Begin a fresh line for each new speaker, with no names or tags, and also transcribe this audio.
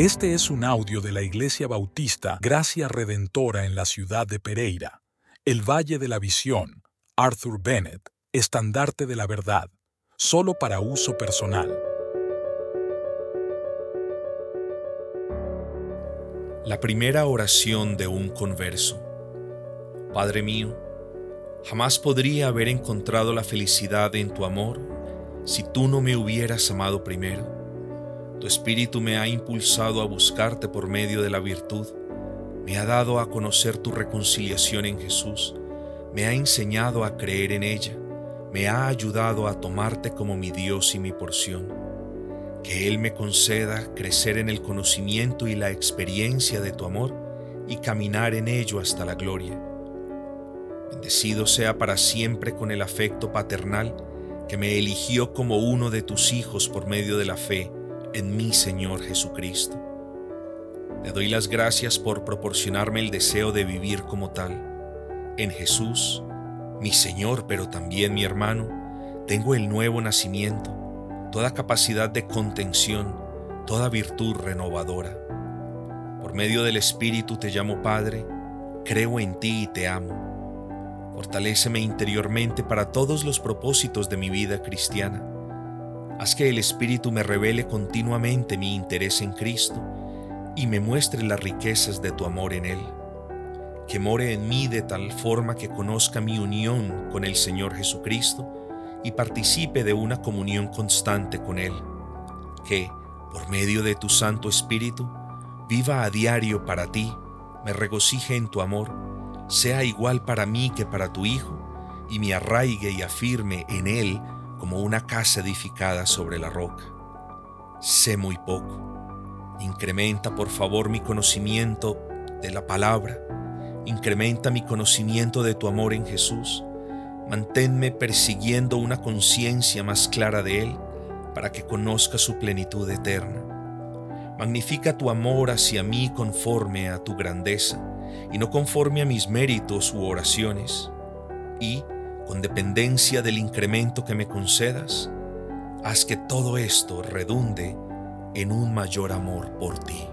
Este es un audio de la Iglesia Bautista Gracia Redentora en la ciudad de Pereira, el Valle de la Visión, Arthur Bennett, estandarte de la verdad, solo para uso personal.
La primera oración de un converso. Padre mío, jamás podría haber encontrado la felicidad en tu amor si tú no me hubieras amado primero. Tu espíritu me ha impulsado a buscarte por medio de la virtud, me ha dado a conocer tu reconciliación en Jesús, me ha enseñado a creer en ella, me ha ayudado a tomarte como mi Dios y mi porción. Que Él me conceda crecer en el conocimiento y la experiencia de tu amor y caminar en ello hasta la gloria. Bendecido sea para siempre con el afecto paternal que me eligió como uno de tus hijos por medio de la fe en mi Señor Jesucristo. Te doy las gracias por proporcionarme el deseo de vivir como tal. En Jesús, mi Señor, pero también mi hermano, tengo el nuevo nacimiento, toda capacidad de contención, toda virtud renovadora. Por medio del Espíritu te llamo Padre, creo en ti y te amo. Fortaléceme interiormente para todos los propósitos de mi vida cristiana Haz que el Espíritu me revele continuamente mi interés en Cristo y me muestre las riquezas de tu amor en Él. Que more en mí de tal forma que conozca mi unión con el Señor Jesucristo y participe de una comunión constante con Él. Que, por medio de tu Santo Espíritu, viva a diario para ti, me regocije en tu amor, sea igual para mí que para tu Hijo, y me arraigue y afirme en Él como una casa edificada sobre la roca. Sé muy poco. Incrementa por favor mi conocimiento de la palabra. Incrementa mi conocimiento de tu amor en Jesús. Manténme persiguiendo una conciencia más clara de Él para que conozca su plenitud eterna. Magnifica tu amor hacia mí conforme a tu grandeza y no conforme a mis méritos u oraciones. Y, con dependencia del incremento que me concedas, haz que todo esto redunde en un mayor amor por ti.